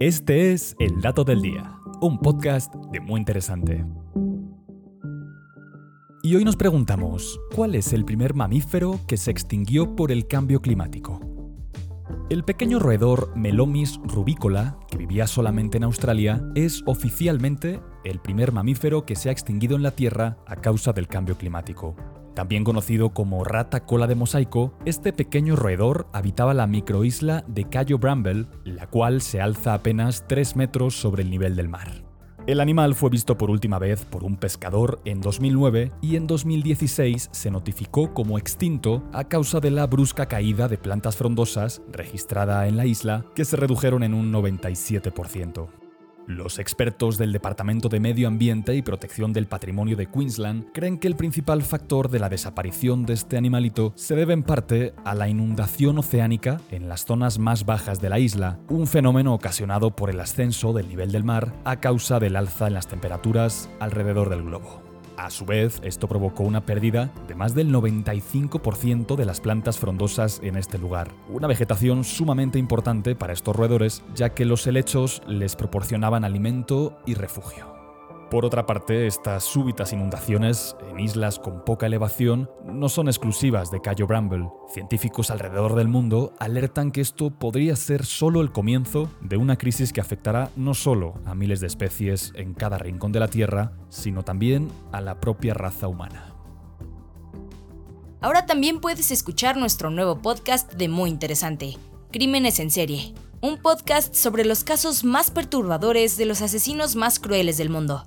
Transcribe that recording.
Este es El Dato del Día, un podcast de muy interesante. Y hoy nos preguntamos, ¿cuál es el primer mamífero que se extinguió por el cambio climático? El pequeño roedor Melomis rubicola, que vivía solamente en Australia, es oficialmente el primer mamífero que se ha extinguido en la Tierra a causa del cambio climático. También conocido como rata cola de mosaico, este pequeño roedor habitaba la microisla de Cayo Bramble, la cual se alza apenas 3 metros sobre el nivel del mar. El animal fue visto por última vez por un pescador en 2009 y en 2016 se notificó como extinto a causa de la brusca caída de plantas frondosas registrada en la isla que se redujeron en un 97%. Los expertos del Departamento de Medio Ambiente y Protección del Patrimonio de Queensland creen que el principal factor de la desaparición de este animalito se debe en parte a la inundación oceánica en las zonas más bajas de la isla, un fenómeno ocasionado por el ascenso del nivel del mar a causa del alza en las temperaturas alrededor del globo. A su vez, esto provocó una pérdida de más del 95% de las plantas frondosas en este lugar, una vegetación sumamente importante para estos roedores, ya que los helechos les proporcionaban alimento y refugio. Por otra parte, estas súbitas inundaciones en islas con poca elevación no son exclusivas de Cayo Bramble. Científicos alrededor del mundo alertan que esto podría ser solo el comienzo de una crisis que afectará no solo a miles de especies en cada rincón de la Tierra, sino también a la propia raza humana. Ahora también puedes escuchar nuestro nuevo podcast de Muy Interesante, Crímenes en Serie, un podcast sobre los casos más perturbadores de los asesinos más crueles del mundo.